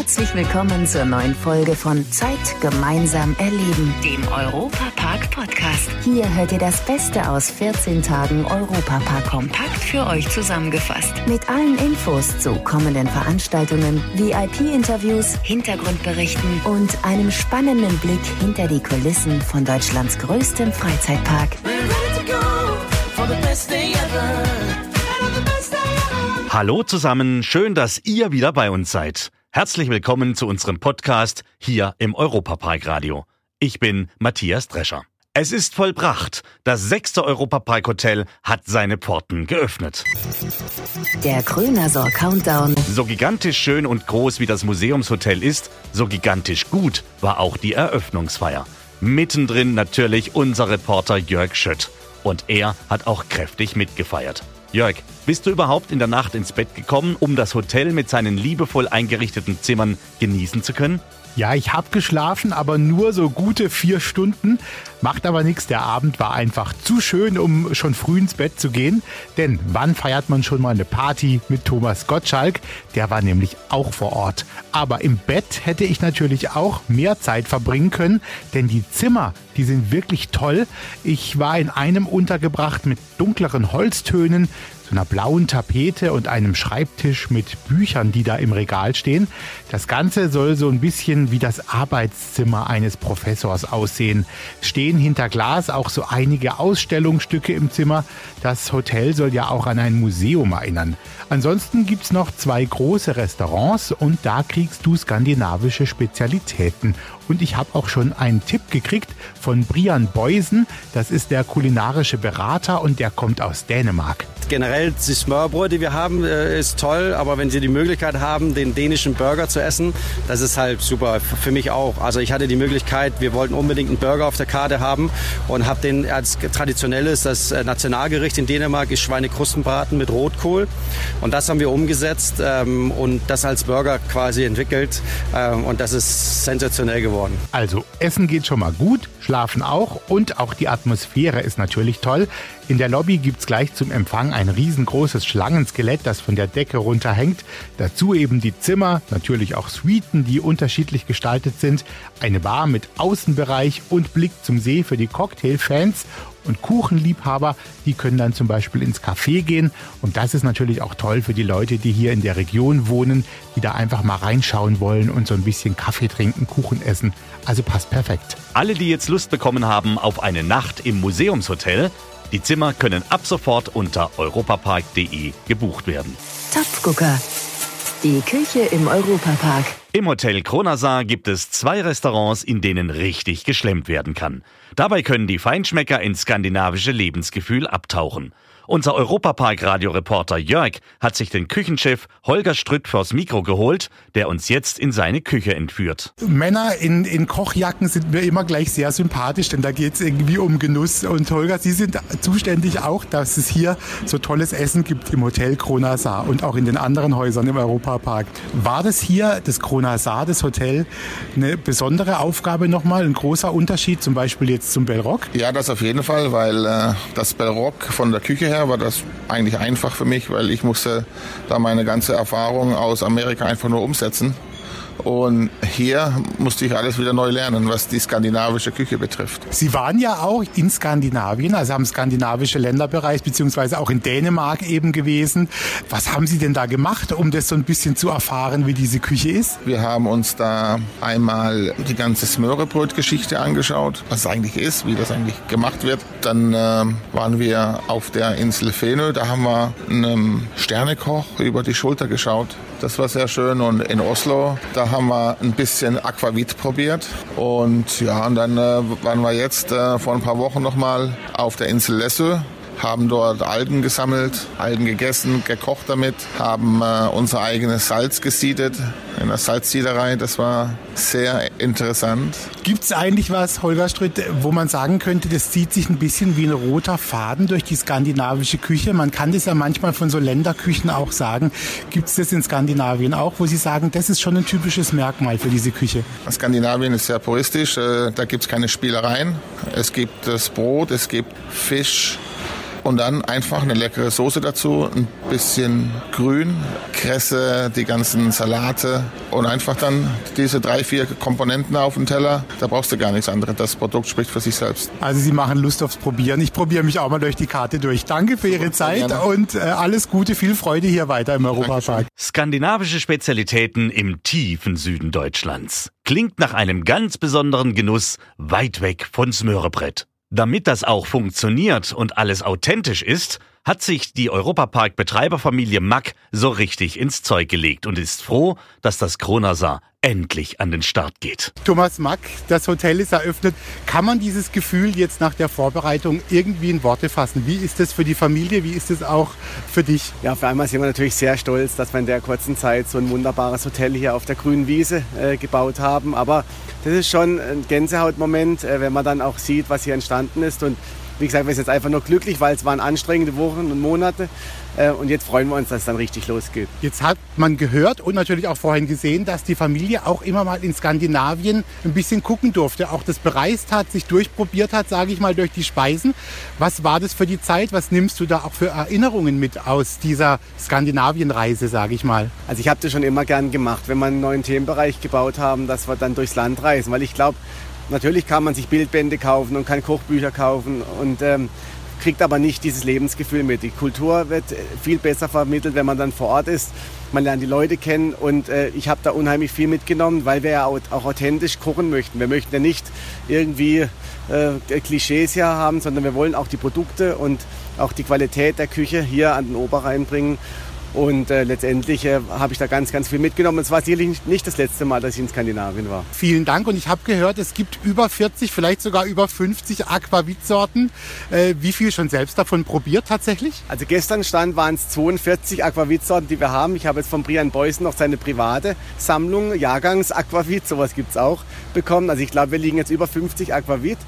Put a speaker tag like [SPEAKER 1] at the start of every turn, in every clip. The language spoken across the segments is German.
[SPEAKER 1] Herzlich willkommen zur neuen Folge von Zeit gemeinsam erleben, dem Europapark Podcast. Hier hört ihr das Beste aus 14 Tagen Europapark kompakt für euch zusammengefasst. Mit allen Infos zu kommenden Veranstaltungen, VIP-Interviews, Hintergrundberichten und einem spannenden Blick hinter die Kulissen von Deutschlands größtem Freizeitpark.
[SPEAKER 2] Hallo zusammen, schön, dass ihr wieder bei uns seid. Herzlich willkommen zu unserem Podcast hier im Europapark Radio. Ich bin Matthias Drescher. Es ist vollbracht. Das sechste Europapark Hotel hat seine Pforten geöffnet.
[SPEAKER 1] Der Krönersor Countdown.
[SPEAKER 2] So gigantisch schön und groß wie das Museumshotel ist, so gigantisch gut war auch die Eröffnungsfeier. Mittendrin natürlich unser Reporter Jörg Schött. Und er hat auch kräftig mitgefeiert. Jörg, bist du überhaupt in der Nacht ins Bett gekommen, um das Hotel mit seinen liebevoll eingerichteten Zimmern genießen zu können?
[SPEAKER 3] Ja, ich habe geschlafen, aber nur so gute vier Stunden. Macht aber nichts, der Abend war einfach zu schön, um schon früh ins Bett zu gehen. Denn wann feiert man schon mal eine Party mit Thomas Gottschalk? Der war nämlich auch vor Ort. Aber im Bett hätte ich natürlich auch mehr Zeit verbringen können, denn die Zimmer, die sind wirklich toll. Ich war in einem untergebracht mit dunkleren Holztönen, so einer blauen Tapete und einem Schreibtisch mit Büchern, die da im Regal stehen. Das Ganze soll so ein bisschen wie das Arbeitszimmer eines Professors aussehen. Stehen hinter Glas auch so einige Ausstellungsstücke im Zimmer. Das Hotel soll ja auch an ein Museum erinnern. Ansonsten gibt's noch zwei große Restaurants und da kriegst du skandinavische Spezialitäten. Und ich habe auch schon einen Tipp gekriegt von Brian Beusen. Das ist der kulinarische Berater und der kommt aus Dänemark.
[SPEAKER 4] Generell die Smørbrød, die wir haben, äh, ist toll, aber wenn Sie die Möglichkeit haben, den dänischen Burger zu essen, das ist halt super. Für mich auch. Also ich hatte die Möglichkeit, wir wollten unbedingt einen Burger auf der Karte haben und habe den als traditionelles, das äh, Nationalgericht in Dänemark ist Schweinekrustenbraten mit Rotkohl. Und das haben wir umgesetzt ähm, und das als Burger quasi entwickelt. Ähm, und das ist sensationell geworden.
[SPEAKER 3] Also Essen geht schon mal gut, Schlafen auch und auch die Atmosphäre ist natürlich toll. In der Lobby gibt's gleich zum Empfang ein riesengroßes Schlangenskelett, das von der Decke runterhängt. Dazu eben die Zimmer, natürlich auch Suiten, die unterschiedlich gestaltet sind. Eine Bar mit Außenbereich und Blick zum See für die Cocktailfans und Kuchenliebhaber, die können dann zum Beispiel ins Café gehen. Und das ist natürlich auch toll für die Leute, die hier in der Region wohnen, die da einfach mal reinschauen wollen und so ein bisschen Kaffee trinken, Kuchen essen. Also passt perfekt.
[SPEAKER 2] Alle, die jetzt Lust bekommen haben auf eine Nacht im Museumshotel, die Zimmer können ab sofort unter europapark.de gebucht werden.
[SPEAKER 1] Topfgucker. Die Küche im Europapark.
[SPEAKER 2] Im Hotel Kronasar gibt es zwei Restaurants, in denen richtig geschlemmt werden kann. Dabei können die Feinschmecker ins skandinavische Lebensgefühl abtauchen. Unser Europapark-Radioreporter Jörg hat sich den Küchenchef Holger Strütt vors Mikro geholt, der uns jetzt in seine Küche entführt.
[SPEAKER 3] Männer in, in Kochjacken sind mir immer gleich sehr sympathisch, denn da geht's irgendwie um Genuss. Und Holger, Sie sind zuständig auch, dass es hier so tolles Essen gibt im Hotel Kronasar und auch in den anderen Häusern im Europapark. War das hier, das Kronasar, das Hotel, eine besondere Aufgabe nochmal, ein großer Unterschied zum Beispiel jetzt zum Bellrock?
[SPEAKER 5] Ja, das auf jeden Fall, weil äh, das Bellrock von der Küche her war das eigentlich einfach für mich, weil ich musste da meine ganze Erfahrung aus Amerika einfach nur umsetzen. Und hier musste ich alles wieder neu lernen, was die skandinavische Küche betrifft.
[SPEAKER 3] Sie waren ja auch in Skandinavien, also haben skandinavische Länder bereist, beziehungsweise auch in Dänemark eben gewesen. Was haben Sie denn da gemacht, um das so ein bisschen zu erfahren, wie diese Küche ist?
[SPEAKER 5] Wir haben uns da einmal die ganze Smörebröt-Geschichte angeschaut, was es eigentlich ist, wie das eigentlich gemacht wird. Dann äh, waren wir auf der Insel Fenö, da haben wir einem Sternekoch über die Schulter geschaut. Das war sehr schön. Und in Oslo, da haben wir ein bisschen Aquavit probiert. Und ja, und dann äh, waren wir jetzt äh, vor ein paar Wochen nochmal auf der Insel Lessö haben dort Algen gesammelt, Algen gegessen, gekocht damit, haben äh, unser eigenes Salz gesiedet in der Salzsiederei. Das war sehr interessant.
[SPEAKER 3] Gibt es eigentlich was, Holger Stritt, wo man sagen könnte, das zieht sich ein bisschen wie ein roter Faden durch die skandinavische Küche? Man kann das ja manchmal von so Länderküchen auch sagen. Gibt es das in Skandinavien auch, wo Sie sagen, das ist schon ein typisches Merkmal für diese Küche?
[SPEAKER 5] Skandinavien ist sehr puristisch. Äh, da gibt es keine Spielereien. Es gibt das Brot, es gibt Fisch, und dann einfach eine leckere Soße dazu, ein bisschen Grün, Kresse, die ganzen Salate und einfach dann diese drei, vier Komponenten auf den Teller. Da brauchst du gar nichts anderes. Das Produkt spricht für sich selbst.
[SPEAKER 3] Also Sie machen Lust aufs Probieren. Ich probiere mich auch mal durch die Karte durch. Danke für Ihre Zeit Gerne. und äh, alles Gute, viel Freude hier weiter im Europapark.
[SPEAKER 2] Skandinavische Spezialitäten im tiefen Süden Deutschlands. Klingt nach einem ganz besonderen Genuss weit weg von Smörebrett. Damit das auch funktioniert und alles authentisch ist, hat sich die Europapark-Betreiberfamilie Mack so richtig ins Zeug gelegt und ist froh, dass das Kronasar endlich an den Start geht.
[SPEAKER 3] Thomas Mack, das Hotel ist eröffnet. Kann man dieses Gefühl jetzt nach der Vorbereitung irgendwie in Worte fassen? Wie ist es für die Familie? Wie ist es auch für dich?
[SPEAKER 6] Ja, für einmal sind wir natürlich sehr stolz, dass wir in der kurzen Zeit so ein wunderbares Hotel hier auf der grünen Wiese äh, gebaut haben. Aber das ist schon ein Gänsehautmoment, äh, wenn man dann auch sieht, was hier entstanden ist. Und wie gesagt, wir sind jetzt einfach nur glücklich, weil es waren anstrengende Wochen und Monate. Äh, und jetzt freuen wir uns, dass es dann richtig losgeht.
[SPEAKER 3] Jetzt hat man gehört und natürlich auch vorhin gesehen, dass die Familie auch immer mal in Skandinavien ein bisschen gucken durfte, auch das bereist hat, sich durchprobiert hat, sage ich mal, durch die Speisen. Was war das für die Zeit? Was nimmst du da auch für Erinnerungen mit aus dieser Skandinavienreise, sage ich mal?
[SPEAKER 6] Also ich habe das schon immer gern gemacht, wenn wir einen neuen Themenbereich gebaut haben, dass wir dann durchs Land reisen, weil ich glaube, Natürlich kann man sich Bildbände kaufen und kann Kochbücher kaufen und ähm, kriegt aber nicht dieses Lebensgefühl mit. Die Kultur wird viel besser vermittelt, wenn man dann vor Ort ist. Man lernt die Leute kennen und äh, ich habe da unheimlich viel mitgenommen, weil wir ja auch, auch, authentisch kochen möchten. Wir möchten ja nicht irgendwie äh, Klischees hier haben, sondern wir wollen auch die Produkte und auch die Qualität der Küche hier an den Oberrhein bringen. Und äh, letztendlich äh, habe ich da ganz, ganz viel mitgenommen. Es war sicherlich nicht, nicht, das letzte Mal, dass ich in Skandinavien war.
[SPEAKER 3] Vielen Dank. Und ich habe gehört, es gibt über 40, vielleicht sogar über 50 Aquavit-Sorten. Äh, wie viel schon selbst davon probiert tatsächlich?
[SPEAKER 6] Also gestern stand, waren es 42 Aquavit-Sorten, die wir haben. Ich habe jetzt von Brian Beusen noch seine private Sammlung, Jahrgangs-Aquavit, sowas gibt es auch, bekommen. Also ich glaube, wir liegen jetzt über 50 Aquavit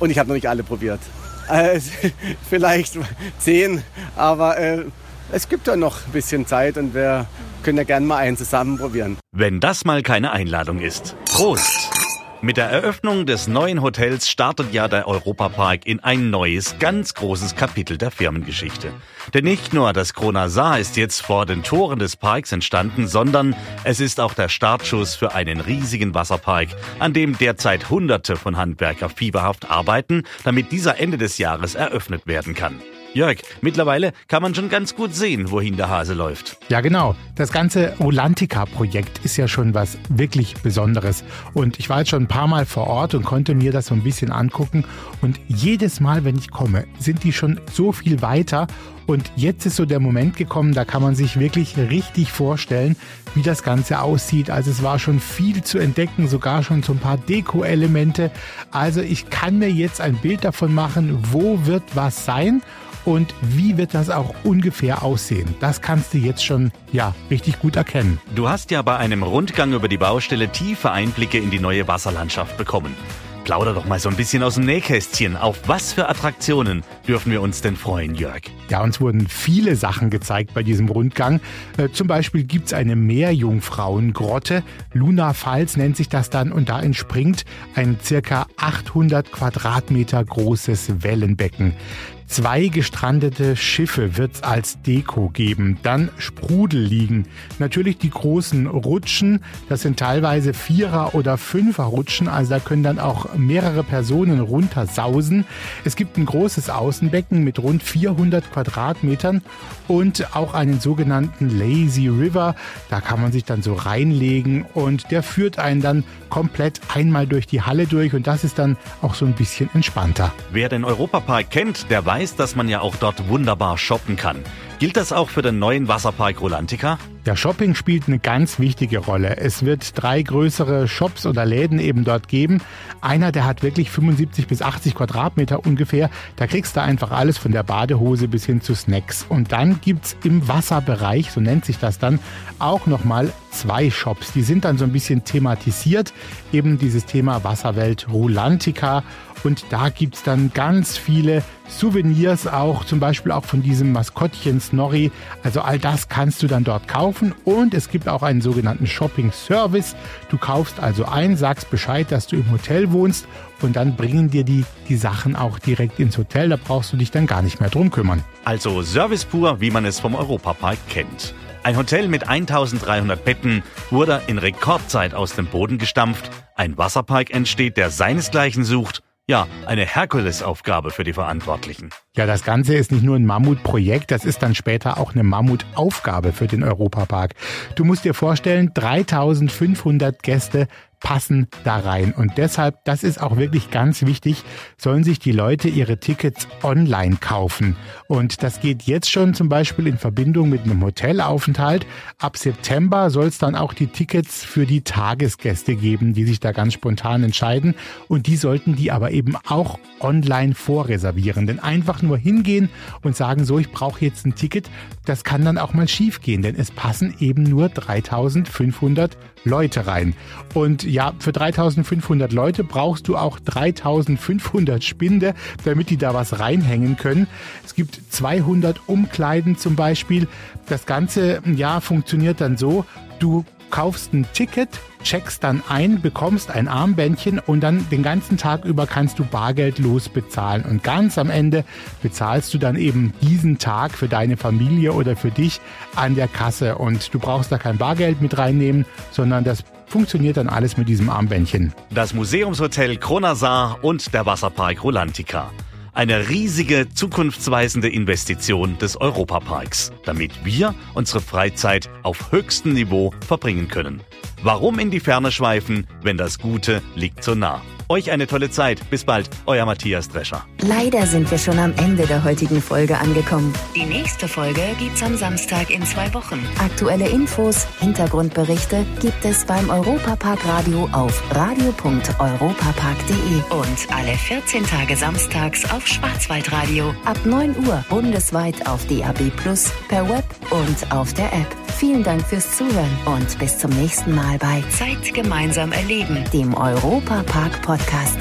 [SPEAKER 6] und ich habe noch nicht alle probiert. Äh, vielleicht 10, aber äh, es gibt ja noch ein bisschen Zeit und wir können ja gerne mal einen zusammen probieren.
[SPEAKER 2] Wenn das mal keine Einladung ist. Prost! Mit der Eröffnung des neuen Hotels startet ja der Europapark in ein neues, ganz großes Kapitel der Firmengeschichte. Denn nicht nur das Kronasar ist jetzt vor den Toren des Parks entstanden, sondern es ist auch der Startschuss für einen riesigen Wasserpark, an dem derzeit Hunderte von Handwerker fieberhaft arbeiten, damit dieser Ende des Jahres eröffnet werden kann. Jörg, mittlerweile kann man schon ganz gut sehen, wohin der Hase läuft.
[SPEAKER 3] Ja, genau. Das ganze Rolantica-Projekt ist ja schon was wirklich Besonderes. Und ich war jetzt schon ein paar Mal vor Ort und konnte mir das so ein bisschen angucken. Und jedes Mal, wenn ich komme, sind die schon so viel weiter. Und jetzt ist so der Moment gekommen, da kann man sich wirklich richtig vorstellen, wie das Ganze aussieht. Also es war schon viel zu entdecken, sogar schon so ein paar Deko-Elemente. Also ich kann mir jetzt ein Bild davon machen, wo wird was sein und wie wird das auch ungefähr aussehen? Das kannst du jetzt schon ja richtig gut erkennen.
[SPEAKER 2] Du hast ja bei einem Rundgang über die Baustelle tiefe Einblicke in die neue Wasserlandschaft bekommen. Plauder doch mal so ein bisschen aus dem Nähkästchen. Auf was für Attraktionen dürfen wir uns denn freuen, Jörg?
[SPEAKER 3] Ja, uns wurden viele Sachen gezeigt bei diesem Rundgang. Äh, zum Beispiel gibt es eine Meerjungfrauengrotte. Luna Falls nennt sich das dann und da entspringt ein circa 800 Quadratmeter großes Wellenbecken. Zwei gestrandete Schiffe wird es als Deko geben. Dann Sprudel liegen. Natürlich die großen Rutschen. Das sind teilweise Vierer- oder Fünfer-Rutschen. Also da können dann auch mehrere Personen runtersausen. Es gibt ein großes Außenbecken mit rund 400 Quadratmetern und auch einen sogenannten Lazy River. Da kann man sich dann so reinlegen und der führt einen dann komplett einmal durch die Halle durch und das ist dann auch so ein bisschen entspannter.
[SPEAKER 2] Wer den Europapark kennt, der weiß, weiß, dass man ja auch dort wunderbar shoppen kann. Gilt das auch für den neuen Wasserpark Rolantica?
[SPEAKER 3] Ja, Shopping spielt eine ganz wichtige Rolle. Es wird drei größere Shops oder Läden eben dort geben. Einer, der hat wirklich 75 bis 80 Quadratmeter ungefähr. Da kriegst du einfach alles von der Badehose bis hin zu Snacks. Und dann gibt es im Wasserbereich, so nennt sich das dann, auch nochmal zwei Shops. Die sind dann so ein bisschen thematisiert. Eben dieses Thema Wasserwelt Rulantica. Und da gibt es dann ganz viele Souvenirs auch, zum Beispiel auch von diesem Maskottchen Snorri. Also all das kannst du dann dort kaufen und es gibt auch einen sogenannten Shopping Service. Du kaufst also ein, sagst Bescheid, dass du im Hotel wohnst und dann bringen dir die, die Sachen auch direkt ins Hotel. Da brauchst du dich dann gar nicht mehr drum kümmern.
[SPEAKER 2] Also Service pur, wie man es vom Europapark kennt. Ein Hotel mit 1300 Betten wurde in Rekordzeit aus dem Boden gestampft. Ein Wasserpark entsteht, der seinesgleichen sucht. Ja, eine Herkulesaufgabe für die Verantwortlichen.
[SPEAKER 3] Ja, das Ganze ist nicht nur ein Mammutprojekt, das ist dann später auch eine Mammutaufgabe für den Europapark. Du musst dir vorstellen, 3500 Gäste passen da rein. Und deshalb, das ist auch wirklich ganz wichtig, sollen sich die Leute ihre Tickets online kaufen. Und das geht jetzt schon zum Beispiel in Verbindung mit einem Hotelaufenthalt. Ab September soll es dann auch die Tickets für die Tagesgäste geben, die sich da ganz spontan entscheiden. Und die sollten die aber eben auch online vorreservieren. Denn einfach nur hingehen und sagen, so, ich brauche jetzt ein Ticket, das kann dann auch mal schief gehen. Denn es passen eben nur 3500 Leute rein. Und ja, für 3500 Leute brauchst du auch 3500 Spinde, damit die da was reinhängen können. Es gibt 200 Umkleiden zum Beispiel. Das Ganze, ja, funktioniert dann so, du kaufst ein Ticket, checkst dann ein, bekommst ein Armbändchen und dann den ganzen Tag über kannst du bargeldlos bezahlen. Und ganz am Ende bezahlst du dann eben diesen Tag für deine Familie oder für dich an der Kasse. Und du brauchst da kein Bargeld mit reinnehmen, sondern das funktioniert dann alles mit diesem Armbändchen.
[SPEAKER 2] Das Museumshotel Kronasar und der Wasserpark Rolantica. Eine riesige, zukunftsweisende Investition des Europaparks, damit wir unsere Freizeit auf höchstem Niveau verbringen können. Warum in die Ferne schweifen, wenn das Gute liegt so nah? Euch eine tolle Zeit. Bis bald, euer Matthias Drescher.
[SPEAKER 1] Leider sind wir schon am Ende der heutigen Folge angekommen. Die nächste Folge gibt's am Samstag in zwei Wochen. Aktuelle Infos, Hintergrundberichte gibt es beim Europapark Radio auf radio.europapark.de und alle 14 Tage samstags auf Schwarzwaldradio ab 9 Uhr bundesweit auf DAB Plus, per Web und auf der App. Vielen Dank fürs Zuhören und bis zum nächsten Mal bei Zeit gemeinsam erleben, dem Europa Park Podcast.